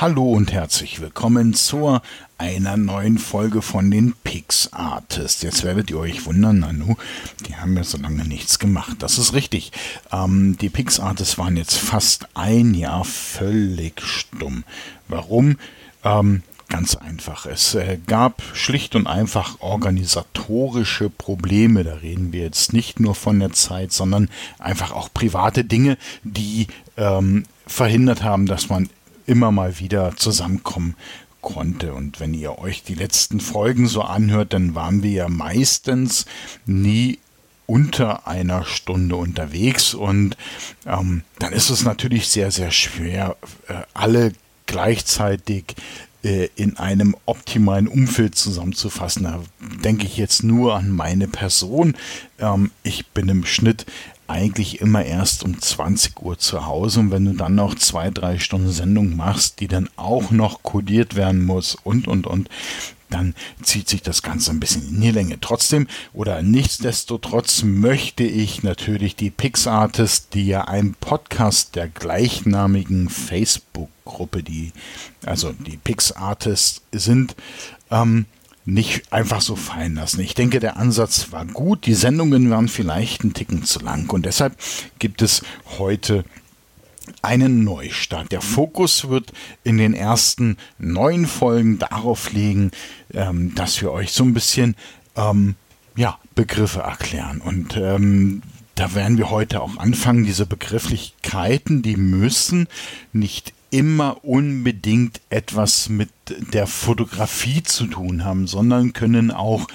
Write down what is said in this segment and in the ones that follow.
Hallo und herzlich willkommen zur einer neuen Folge von den Pix Artists. Jetzt werdet ihr euch wundern, Nanu, die haben ja so lange nichts gemacht. Das ist richtig. Ähm, die Pix Artists waren jetzt fast ein Jahr völlig stumm. Warum? Ähm, Ganz einfach. Es äh, gab schlicht und einfach organisatorische Probleme. Da reden wir jetzt nicht nur von der Zeit, sondern einfach auch private Dinge, die ähm, verhindert haben, dass man immer mal wieder zusammenkommen konnte. Und wenn ihr euch die letzten Folgen so anhört, dann waren wir ja meistens nie unter einer Stunde unterwegs und ähm, dann ist es natürlich sehr, sehr schwer, äh, alle gleichzeitig in einem optimalen Umfeld zusammenzufassen. Da denke ich jetzt nur an meine Person. Ähm, ich bin im Schnitt eigentlich immer erst um 20 Uhr zu Hause und wenn du dann noch zwei, drei Stunden Sendung machst, die dann auch noch kodiert werden muss und, und, und, dann zieht sich das Ganze ein bisschen in die Länge. Trotzdem oder nichtsdestotrotz möchte ich natürlich die PixArtists, die ja ein Podcast der gleichnamigen Facebook-Gruppe, die also die PixArtists sind, ähm, nicht einfach so fallen lassen. Ich denke, der Ansatz war gut. Die Sendungen waren vielleicht ein Ticken zu lang und deshalb gibt es heute einen Neustart. Der Fokus wird in den ersten neun Folgen darauf liegen, ähm, dass wir euch so ein bisschen ähm, ja, Begriffe erklären. Und ähm, da werden wir heute auch anfangen, diese Begrifflichkeiten, die müssen nicht immer unbedingt etwas mit der Fotografie zu tun haben, sondern können auch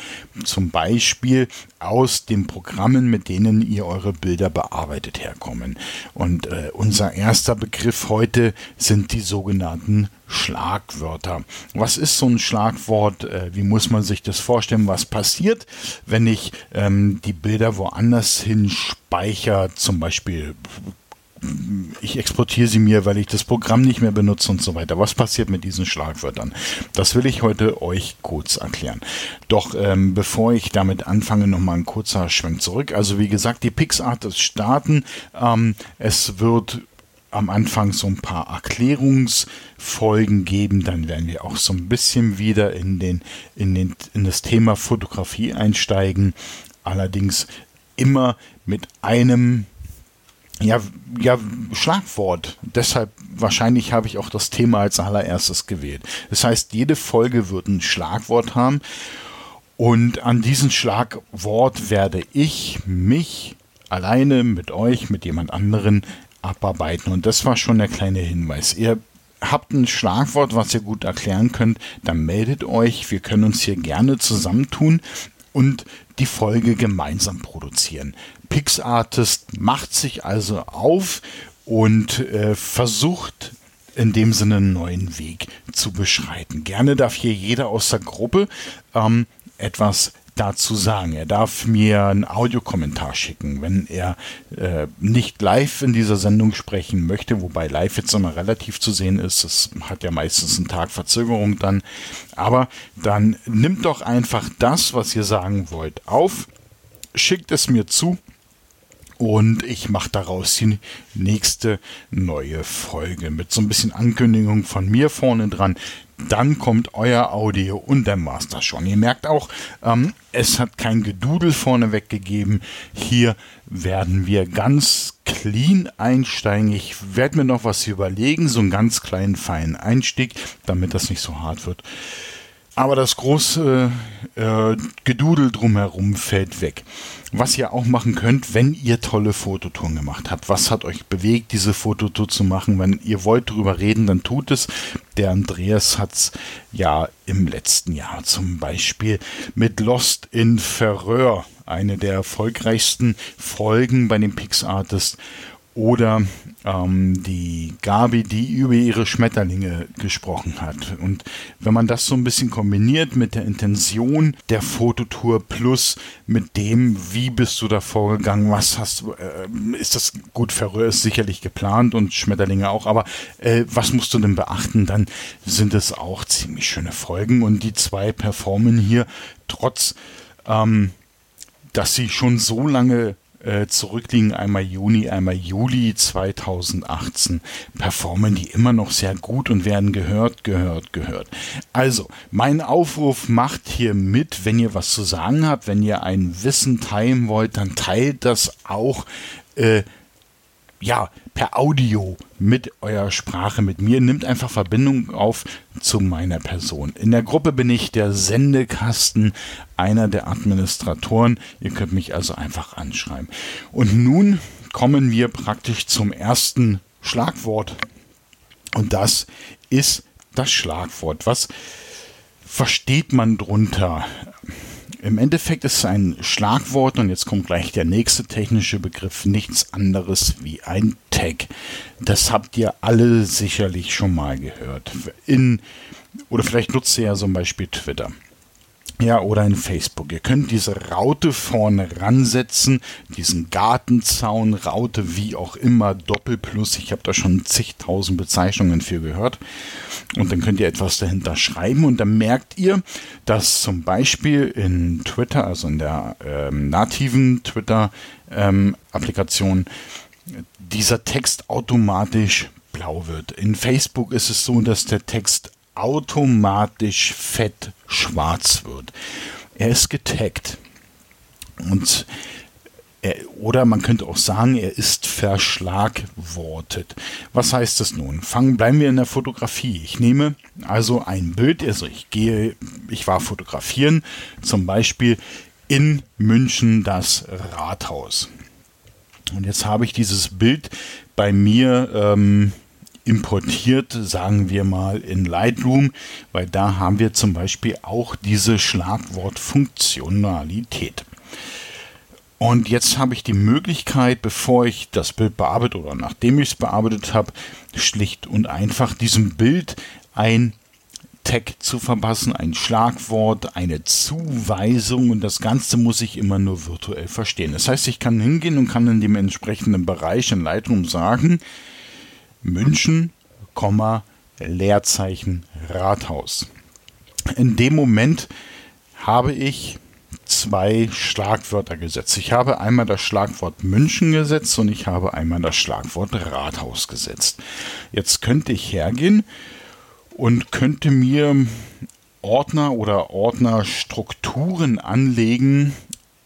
zum Beispiel aus den Programmen, mit denen ihr eure Bilder bearbeitet, herkommen. Und äh, unser erster Begriff heute sind die sogenannten Schlagwörter. Was ist so ein Schlagwort? Äh, wie muss man sich das vorstellen? Was passiert, wenn ich ähm, die Bilder woanders hin speichere, zum Beispiel ich exportiere sie mir, weil ich das Programm nicht mehr benutze und so weiter. Was passiert mit diesen Schlagwörtern? Das will ich heute euch kurz erklären. Doch ähm, bevor ich damit anfange, nochmal ein kurzer Schwenk zurück. Also wie gesagt, die PixArt ist starten. Ähm, es wird am Anfang so ein paar Erklärungsfolgen geben, dann werden wir auch so ein bisschen wieder in, den, in, den, in das Thema Fotografie einsteigen. Allerdings immer mit einem ja, ja, Schlagwort. Deshalb wahrscheinlich habe ich auch das Thema als allererstes gewählt. Das heißt, jede Folge wird ein Schlagwort haben. Und an diesem Schlagwort werde ich mich alleine mit euch, mit jemand anderen abarbeiten. Und das war schon der kleine Hinweis. Ihr habt ein Schlagwort, was ihr gut erklären könnt, dann meldet euch. Wir können uns hier gerne zusammentun und die Folge gemeinsam produzieren. PixArtist macht sich also auf und äh, versucht in dem Sinne einen neuen Weg zu beschreiten. Gerne darf hier jeder aus der Gruppe ähm, etwas dazu sagen. Er darf mir einen Audiokommentar schicken, wenn er äh, nicht live in dieser Sendung sprechen möchte, wobei live jetzt immer relativ zu sehen ist. Es hat ja meistens einen Tag Verzögerung dann. Aber dann nimmt doch einfach das, was ihr sagen wollt, auf, schickt es mir zu und ich mache daraus die nächste neue Folge mit so ein bisschen Ankündigung von mir vorne dran. Dann kommt euer Audio und der Master schon. Ihr merkt auch, ähm, es hat kein Gedudel vorneweg gegeben. Hier werden wir ganz clean einsteigen. Ich werde mir noch was überlegen, so einen ganz kleinen feinen Einstieg, damit das nicht so hart wird. Aber das große äh, Gedudel drumherum fällt weg. Was ihr auch machen könnt, wenn ihr tolle Fototouren gemacht habt. Was hat euch bewegt, diese Fototour zu machen? Wenn ihr wollt drüber reden, dann tut es. Der Andreas hat es ja im letzten Jahr zum Beispiel mit Lost in Ferreur, eine der erfolgreichsten Folgen bei den PixArtists oder ähm, die Gabi, die über ihre Schmetterlinge gesprochen hat. Und wenn man das so ein bisschen kombiniert mit der Intention der Fototour plus mit dem, wie bist du da vorgegangen, was hast du, äh, ist das gut, Färöer ist sicherlich geplant und Schmetterlinge auch, aber äh, was musst du denn beachten, dann sind es auch ziemlich schöne Folgen und die zwei performen hier trotz, ähm, dass sie schon so lange äh, zurückliegen, einmal Juni, einmal Juli 2018, performen die immer noch sehr gut und werden gehört, gehört, gehört. Also, mein Aufruf macht hier mit, wenn ihr was zu sagen habt, wenn ihr ein Wissen teilen wollt, dann teilt das auch. Äh, ja, per Audio mit eurer Sprache mit mir. Nimmt einfach Verbindung auf zu meiner Person. In der Gruppe bin ich der Sendekasten, einer der Administratoren. Ihr könnt mich also einfach anschreiben. Und nun kommen wir praktisch zum ersten Schlagwort. Und das ist das Schlagwort. Was versteht man drunter? Im Endeffekt ist ein Schlagwort, und jetzt kommt gleich der nächste technische Begriff, nichts anderes wie ein Tag. Das habt ihr alle sicherlich schon mal gehört. In, oder vielleicht nutzt ihr ja zum Beispiel Twitter. Ja, oder in Facebook. Ihr könnt diese Raute vorne ransetzen, diesen Gartenzaun, Raute, wie auch immer, Doppelplus. Ich habe da schon zigtausend Bezeichnungen für gehört. Und dann könnt ihr etwas dahinter schreiben und dann merkt ihr, dass zum Beispiel in Twitter, also in der ähm, nativen Twitter-Applikation, ähm, dieser Text automatisch blau wird. In Facebook ist es so, dass der Text automatisch fett schwarz wird. Er ist getaggt. Und er, oder man könnte auch sagen, er ist verschlagwortet. Was heißt das nun? Fangen, bleiben wir in der Fotografie. Ich nehme also ein Bild, also ich gehe, ich war fotografieren, zum Beispiel in München das Rathaus. Und jetzt habe ich dieses Bild bei mir ähm, importiert, sagen wir mal, in Lightroom, weil da haben wir zum Beispiel auch diese Schlagwortfunktionalität. Und jetzt habe ich die Möglichkeit, bevor ich das Bild bearbeite oder nachdem ich es bearbeitet habe, schlicht und einfach diesem Bild ein Tag zu verpassen, ein Schlagwort, eine Zuweisung und das Ganze muss ich immer nur virtuell verstehen. Das heißt, ich kann hingehen und kann in dem entsprechenden Bereich in Lightroom sagen, München, Leerzeichen Rathaus. In dem Moment habe ich zwei Schlagwörter gesetzt. Ich habe einmal das Schlagwort München gesetzt und ich habe einmal das Schlagwort Rathaus gesetzt. Jetzt könnte ich hergehen und könnte mir Ordner oder Ordnerstrukturen anlegen,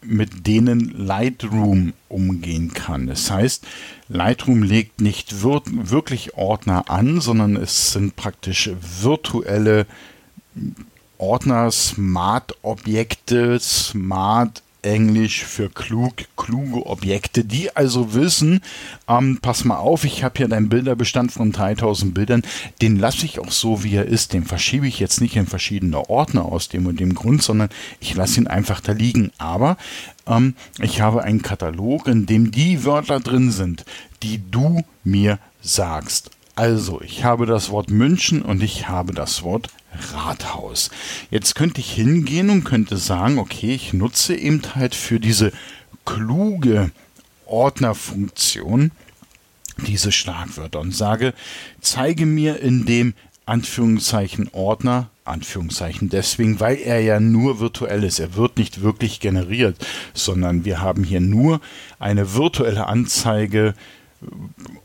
mit denen Lightroom umgehen kann. Das heißt, Lightroom legt nicht wir wirklich Ordner an, sondern es sind praktisch virtuelle Ordner, Smart-Objekte, Smart Englisch für klug, kluge Objekte, die also wissen, ähm, pass mal auf, ich habe hier deinen Bilderbestand von 3000 Bildern, den lasse ich auch so, wie er ist, den verschiebe ich jetzt nicht in verschiedene Ordner aus dem und dem Grund, sondern ich lasse ihn einfach da liegen. Aber ähm, ich habe einen Katalog, in dem die Wörter drin sind, die du mir sagst. Also, ich habe das Wort München und ich habe das Wort Rathaus. Jetzt könnte ich hingehen und könnte sagen, okay, ich nutze eben halt für diese kluge Ordnerfunktion diese Schlagwörter und sage, zeige mir in dem Anführungszeichen Ordner, Anführungszeichen deswegen, weil er ja nur virtuell ist. Er wird nicht wirklich generiert, sondern wir haben hier nur eine virtuelle Anzeige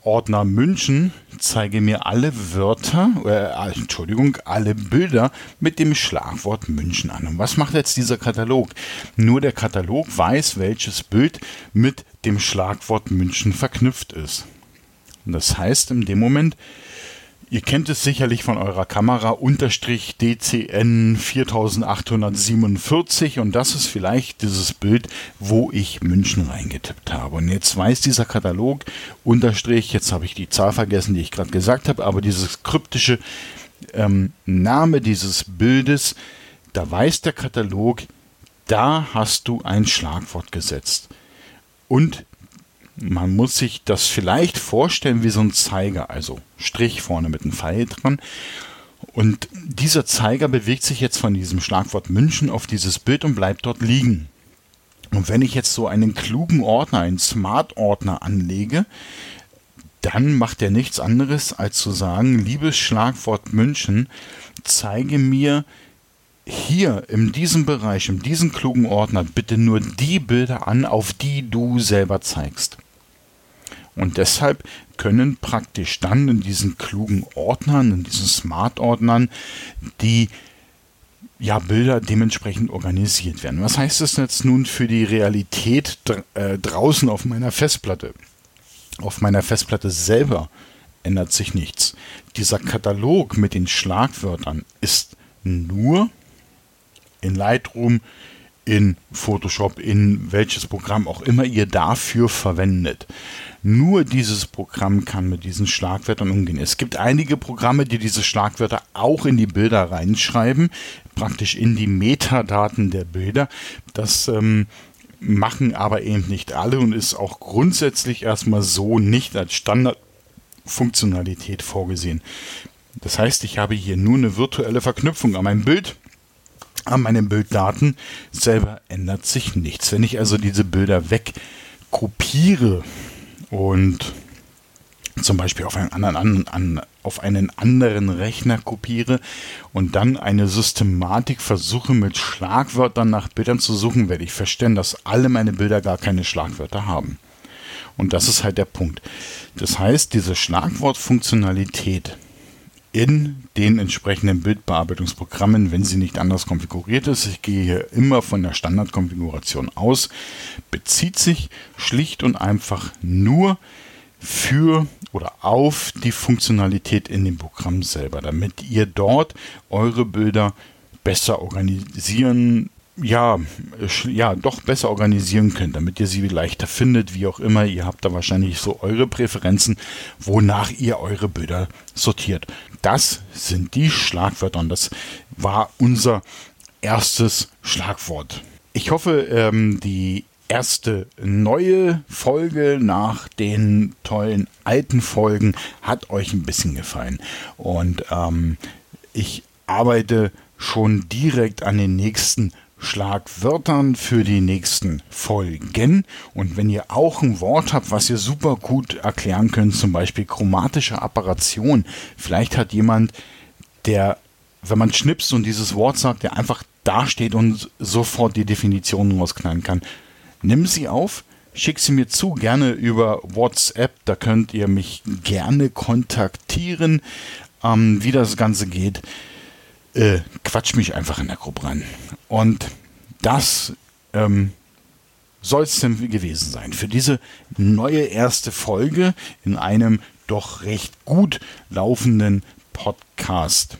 Ordner München zeige mir alle Wörter, äh, Entschuldigung, alle Bilder mit dem Schlagwort München an. Und was macht jetzt dieser Katalog? Nur der Katalog weiß, welches Bild mit dem Schlagwort München verknüpft ist. Und das heißt, in dem Moment Ihr kennt es sicherlich von eurer Kamera unterstrich DCN 4847 und das ist vielleicht dieses Bild, wo ich München reingetippt habe. Und jetzt weiß dieser Katalog unterstrich, jetzt habe ich die Zahl vergessen, die ich gerade gesagt habe, aber dieses kryptische ähm, Name dieses Bildes, da weiß der Katalog, da hast du ein Schlagwort gesetzt. Und man muss sich das vielleicht vorstellen wie so ein Zeiger, also Strich vorne mit einem Pfeil dran. Und dieser Zeiger bewegt sich jetzt von diesem Schlagwort München auf dieses Bild und bleibt dort liegen. Und wenn ich jetzt so einen klugen Ordner, einen Smart-Ordner anlege, dann macht er nichts anderes, als zu sagen, liebes Schlagwort München, zeige mir hier in diesem Bereich, in diesem klugen Ordner, bitte nur die Bilder an, auf die du selber zeigst. Und deshalb können praktisch dann in diesen klugen Ordnern, in diesen Smart-Ordnern, die ja, Bilder dementsprechend organisiert werden. Was heißt das jetzt nun für die Realität äh, draußen auf meiner Festplatte? Auf meiner Festplatte selber ändert sich nichts. Dieser Katalog mit den Schlagwörtern ist nur in Lightroom, in Photoshop, in welches Programm auch immer ihr dafür verwendet. Nur dieses Programm kann mit diesen Schlagwörtern umgehen. Es gibt einige Programme, die diese Schlagwörter auch in die Bilder reinschreiben, praktisch in die Metadaten der Bilder. Das ähm, machen aber eben nicht alle und ist auch grundsätzlich erstmal so nicht als Standardfunktionalität vorgesehen. Das heißt, ich habe hier nur eine virtuelle Verknüpfung an mein Bild an meinen Bilddaten selber ändert sich nichts. Wenn ich also diese Bilder wegkopiere und zum Beispiel auf einen anderen, an, auf einen anderen Rechner kopiere und dann eine Systematik versuche mit Schlagwörtern nach Bildern zu suchen, werde ich feststellen, dass alle meine Bilder gar keine Schlagwörter haben. Und das ist halt der Punkt. Das heißt, diese Schlagwortfunktionalität in den entsprechenden Bildbearbeitungsprogrammen, wenn sie nicht anders konfiguriert ist. Ich gehe hier immer von der Standardkonfiguration aus, bezieht sich schlicht und einfach nur für oder auf die Funktionalität in dem Programm selber, damit ihr dort eure Bilder besser organisieren ja, ja, doch besser organisieren könnt, damit ihr sie leichter findet, wie auch immer. Ihr habt da wahrscheinlich so eure Präferenzen, wonach ihr eure Bilder sortiert. Das sind die Schlagwörter und das war unser erstes Schlagwort. Ich hoffe, ähm, die erste neue Folge nach den tollen alten Folgen hat euch ein bisschen gefallen. Und ähm, ich arbeite schon direkt an den nächsten Schlagwörtern für die nächsten Folgen. Und wenn ihr auch ein Wort habt, was ihr super gut erklären könnt, zum Beispiel chromatische Apparation, vielleicht hat jemand, der, wenn man schnipst und dieses Wort sagt, der einfach dasteht und sofort die Definition rausknallen kann, nimm sie auf, schick sie mir zu, gerne über WhatsApp, da könnt ihr mich gerne kontaktieren, ähm, wie das Ganze geht äh, quatsch mich einfach in der Gruppe rein. Und das ähm, soll es denn gewesen sein für diese neue erste Folge in einem doch recht gut laufenden Podcast.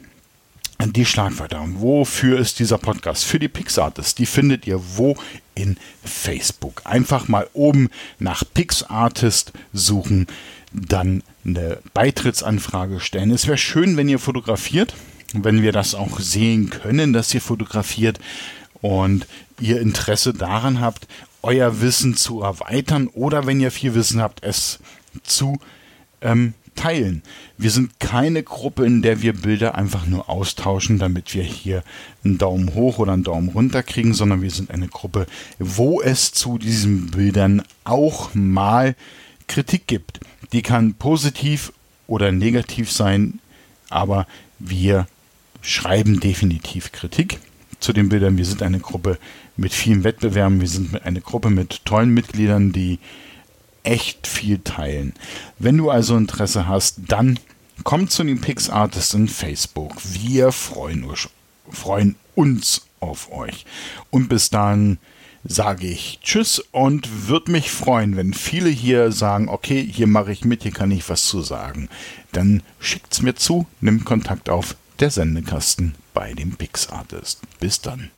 Die Schlagwörter. Wofür ist dieser Podcast? Für die Pixartists. Die findet ihr wo? In Facebook. Einfach mal oben nach Pixartist suchen, dann eine Beitrittsanfrage stellen. Es wäre schön, wenn ihr fotografiert wenn wir das auch sehen können, dass ihr fotografiert und ihr Interesse daran habt, euer Wissen zu erweitern oder wenn ihr viel Wissen habt, es zu ähm, teilen. Wir sind keine Gruppe, in der wir Bilder einfach nur austauschen, damit wir hier einen Daumen hoch oder einen Daumen runter kriegen, sondern wir sind eine Gruppe, wo es zu diesen Bildern auch mal Kritik gibt. Die kann positiv oder negativ sein, aber wir schreiben definitiv Kritik zu den Bildern. Wir sind eine Gruppe mit vielen Wettbewerben. Wir sind eine Gruppe mit tollen Mitgliedern, die echt viel teilen. Wenn du also Interesse hast, dann komm zu den Pix Artists in Facebook. Wir freuen, freuen uns auf euch. Und bis dann sage ich Tschüss und würde mich freuen, wenn viele hier sagen, okay, hier mache ich mit, hier kann ich was zu sagen. Dann schickt's mir zu, nimm Kontakt auf der Sendekasten bei dem Pixartist. Bis dann.